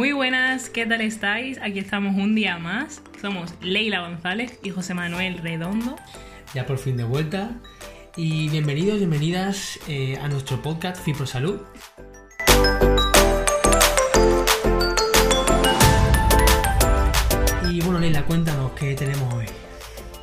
Muy buenas, ¿qué tal estáis? Aquí estamos un día más. Somos Leila González y José Manuel Redondo. Ya por fin de vuelta. Y bienvenidos, bienvenidas eh, a nuestro podcast Fipro Salud. Y bueno, Leila, cuéntanos qué tenemos hoy.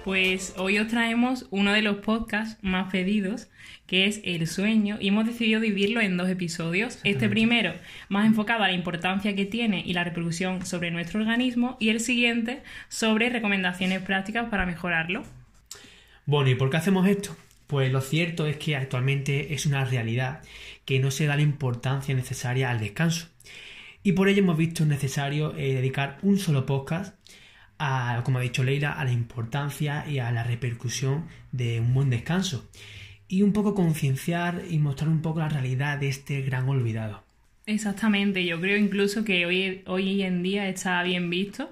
Pues hoy os traemos uno de los podcasts más pedidos, que es El sueño, y hemos decidido dividirlo en dos episodios. Este primero, más enfocado a la importancia que tiene y la repercusión sobre nuestro organismo, y el siguiente, sobre recomendaciones prácticas para mejorarlo. Bueno, ¿y por qué hacemos esto? Pues lo cierto es que actualmente es una realidad que no se da la importancia necesaria al descanso. Y por ello hemos visto necesario eh, dedicar un solo podcast a, como ha dicho Leila, a la importancia y a la repercusión de un buen descanso. Y un poco concienciar y mostrar un poco la realidad de este gran olvidado. Exactamente, yo creo incluso que hoy, hoy en día está bien visto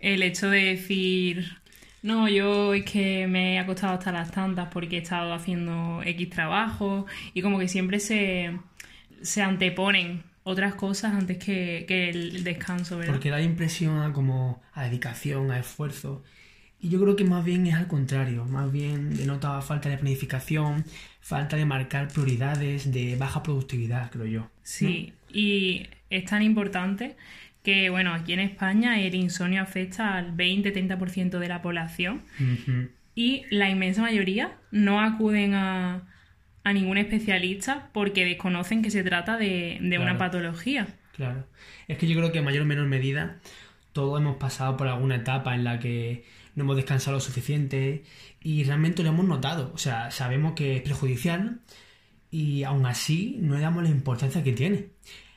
el hecho de decir, no, yo es que me he acostado hasta las tantas porque he estado haciendo X trabajo y como que siempre se, se anteponen otras cosas antes que, que el descanso, ¿verdad? Porque da impresión a como a dedicación, a esfuerzo. Y yo creo que más bien es al contrario, más bien denota falta de planificación, falta de marcar prioridades, de baja productividad, creo yo. Sí, y es tan importante que, bueno, aquí en España el insomnio afecta al 20-30% de la población Ujú. y la inmensa mayoría no acuden a, a ningún especialista porque desconocen que se trata de, de una patología. Claro. Es que yo creo que en mayor o menor medida todos hemos pasado por alguna etapa en la que no hemos descansado lo suficiente y realmente lo hemos notado. O sea, sabemos que es perjudicial y aún así no le damos la importancia que tiene.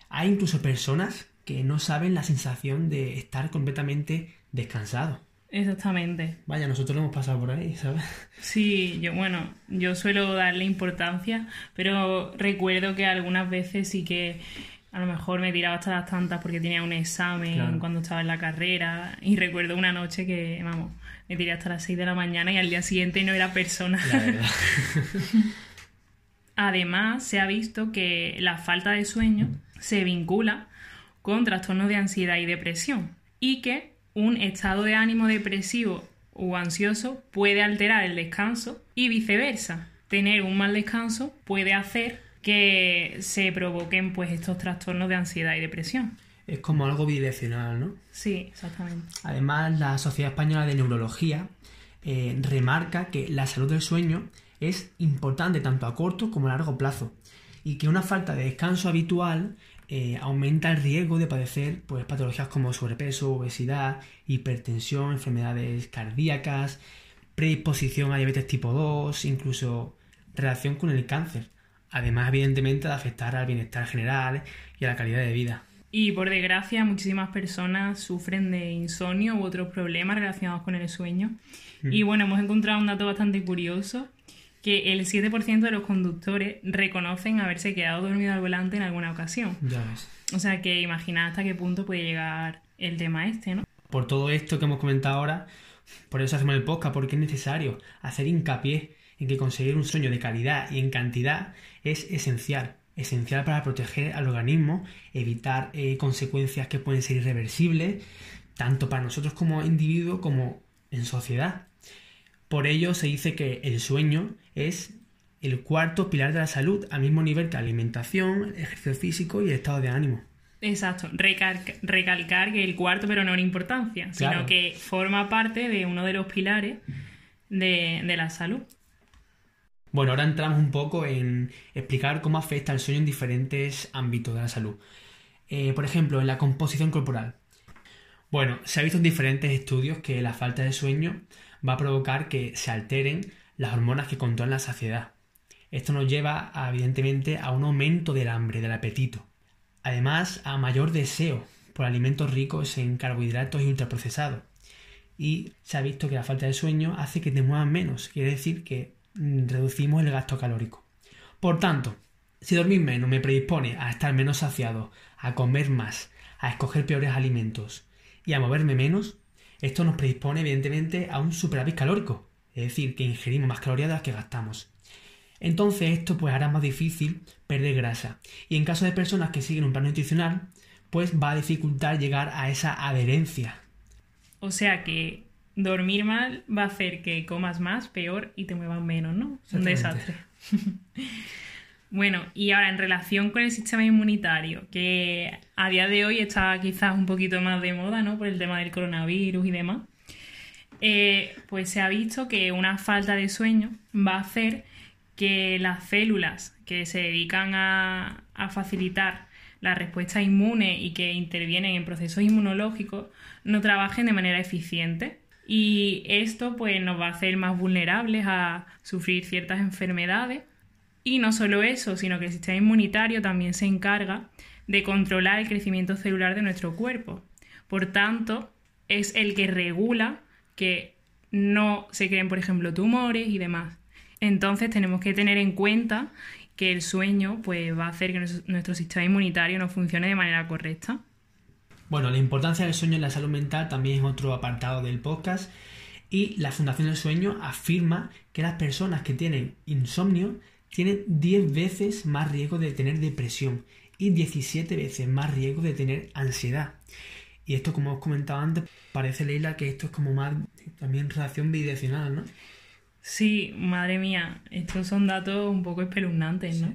Hay incluso personas que no saben la sensación de estar completamente descansado. Exactamente. Vaya, nosotros lo hemos pasado por ahí, ¿sabes? Sí, yo, bueno, yo suelo darle importancia, pero recuerdo que algunas veces sí que a lo mejor me tiraba hasta las tantas porque tenía un examen Claro. cuando estaba en la carrera y recuerdo una noche que, vamos, me tiré hasta las 6 de la mañana y al día siguiente no era persona. La verdad. Además, se ha visto que la falta de sueño se vincula con trastornos de ansiedad y depresión y que un estado de ánimo depresivo o ansioso puede alterar el descanso y viceversa. Tener un mal descanso puede hacer que se provoquen pues estos trastornos de ansiedad y depresión. es como algo bidireccional, ¿no? Sí, exactamente. Además, la Sociedad Española de Neurología eh, remarca que la salud del sueño es importante tanto a corto como a largo plazo y que una falta de descanso habitual eh, aumenta el riesgo de padecer pues, patologías como sobrepeso, obesidad, hipertensión, enfermedades cardíacas, predisposición a diabetes tipo 2, incluso relación con el cáncer. Además, evidentemente, de afectar al bienestar general y a la calidad de vida. Y por desgracia, muchísimas personas sufren de insomnio u otros problemas relacionados con el sueño. Y bueno, hemos encontrado un dato bastante curioso, que el 7% de los conductores reconocen haberse quedado dormido al volante en alguna ocasión. Ya ves. O sea que imagina hasta qué punto puede llegar el tema este, ¿no? por todo esto que hemos comentado ahora, por eso hacemos el podcast, porque es necesario hacer hincapié en que conseguir un sueño de calidad y en cantidad es esencial. Esencial para proteger al organismo, evitar eh, consecuencias que pueden ser irreversibles, tanto para nosotros como individuo como en sociedad. Por ello se dice que el sueño es el cuarto pilar de la salud, al mismo nivel que la alimentación, el ejercicio físico y el estado de ánimo. Exacto, Recal- recalcar que el cuarto, pero no en importancia, Claro. sino que forma parte de uno de los pilares de, de la salud. Bueno, ahora entramos un poco en explicar cómo afecta el sueño en diferentes ámbitos de la salud. Eh, por ejemplo, en la composición corporal. Bueno, se ha visto en diferentes estudios que la falta de sueño va a provocar que se alteren las hormonas que controlan la saciedad. Esto nos lleva, evidentemente, a un aumento del hambre, del apetito. Además, a mayor deseo por alimentos ricos en carbohidratos y ultraprocesados. Y se ha visto que la falta de sueño hace que te menos, quiere decir que mm, reducimos el gasto calórico. Por tanto, si dormir menos me predispone a estar menos saciado, a comer más, a escoger peores alimentos y a moverme menos, esto nos predispone evidentemente a un superávit calórico, es decir, que ingerimos más calorías de las que gastamos. Entonces esto pues hará más difícil perder grasa. Y en caso de personas que siguen un plan nutricional, pues va a dificultar llegar a esa adherencia. O sea que dormir mal va a hacer que comas más, peor y te muevas menos, ¿no? Un desastre. bueno, y ahora en relación con el sistema inmunitario, que a día de hoy está quizás un poquito más de moda, ¿no? Por el tema del coronavirus y demás. Eh, pues se ha visto que una falta de sueño va a hacer que las células que se dedican a, a facilitar la respuesta inmune y que intervienen en procesos inmunológicos no trabajen de manera eficiente. Y esto pues nos va a hacer más vulnerables a sufrir ciertas enfermedades. Y no solo eso, sino que el sistema inmunitario también se encarga de controlar el crecimiento celular de nuestro cuerpo. Por tanto, es el que regula que no se creen, por ejemplo, tumores y demás. Entonces tenemos que tener en cuenta que el sueño pues, va a hacer que nuestro sistema inmunitario no funcione de manera correcta. Bueno, la importancia del sueño en la salud mental también es otro apartado del podcast y la Fundación del Sueño afirma que las personas que tienen insomnio tienen 10 veces más riesgo de tener depresión y 17 veces más riesgo de tener ansiedad. Y esto, como os comentado antes, parece, Leila, que esto es como más también relación bidireccional, ¿no? Sí, madre mía, estos son datos un poco espeluznantes, ¿no?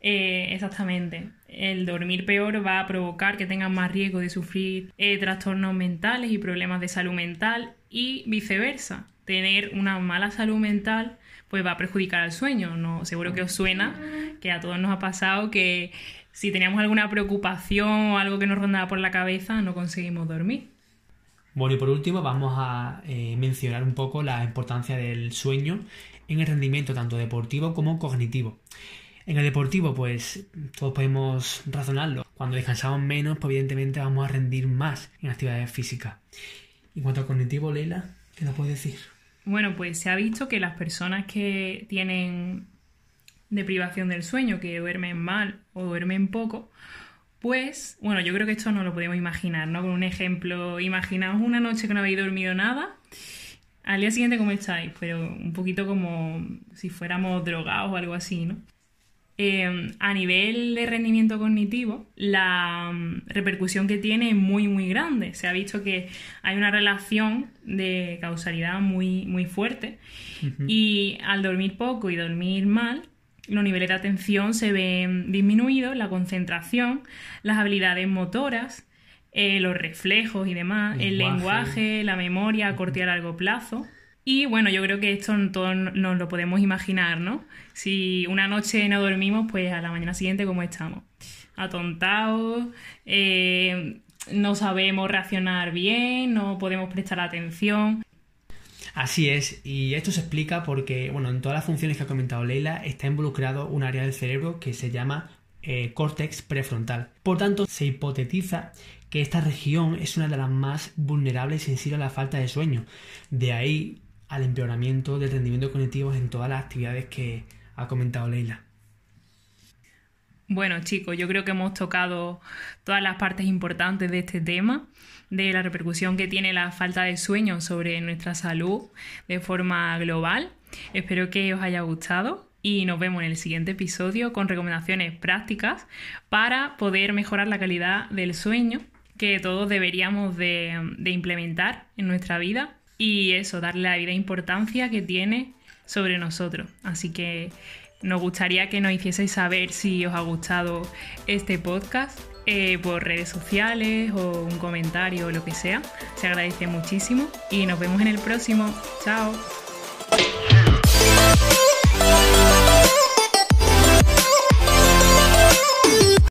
Eh, exactamente. El dormir peor va a provocar que tengan más riesgo de sufrir eh, trastornos mentales y problemas de salud mental y viceversa. Tener una mala salud mental pues va a perjudicar al sueño. No, seguro que os suena que a todos nos ha pasado que si teníamos alguna preocupación o algo que nos rondaba por la cabeza no conseguimos dormir. Bueno, y por último vamos a eh, mencionar un poco la importancia del sueño en el rendimiento tanto deportivo como cognitivo. En el deportivo, pues todos podemos razonarlo. Cuando descansamos menos, pues evidentemente vamos a rendir más en actividades físicas. En cuanto al cognitivo, Leila, ¿qué nos puedes decir? Bueno, pues se ha visto que las personas que tienen deprivación del sueño, que duermen mal o duermen poco, pues, bueno, yo creo que esto no lo podemos imaginar, ¿no? Con un ejemplo, imaginaos una noche que no habéis dormido nada, al día siguiente cómo estáis, pero un poquito como si fuéramos drogados o algo así, ¿no? Em, a nivel de rendimiento cognitivo, la mm, repercusión que tiene es muy, muy grande. Se ha visto que hay una relación de causalidad muy, muy fuerte y al dormir poco y dormir mal, los niveles de atención se ven disminuidos, la concentración, las habilidades motoras, eh, los reflejos y demás, el lenguaje, la memoria a corto y a largo plazo. Y bueno, yo creo que esto todos nos lo podemos imaginar, ¿no? Si una noche no dormimos, pues a la mañana siguiente, ¿cómo estamos? Atontados, eh, no sabemos reaccionar bien, no podemos prestar atención. Así es, y esto se explica porque, bueno, en todas las funciones que ha comentado Leila está involucrado un área del cerebro que se llama eh, córtex prefrontal. Por tanto, se hipotetiza que esta región es una de las más vulnerables y sensibles a la falta de sueño. De ahí al empeoramiento del rendimiento cognitivo en todas las actividades que ha comentado Leila. Bueno, chicos, yo creo que hemos tocado todas las partes importantes de este tema de la repercusión que tiene la falta de sueño sobre nuestra salud de forma global. Espero que os haya gustado y nos vemos en el siguiente episodio con recomendaciones prácticas para poder mejorar la calidad del sueño que todos deberíamos de, implementar en nuestra vida y eso, darle la vida importancia que tiene sobre nosotros. Así que nos gustaría que nos hicieseis saber si os ha gustado este podcast eh, por redes sociales o un comentario o lo que sea. Se agradece muchísimo y nos vemos en el próximo. Chao.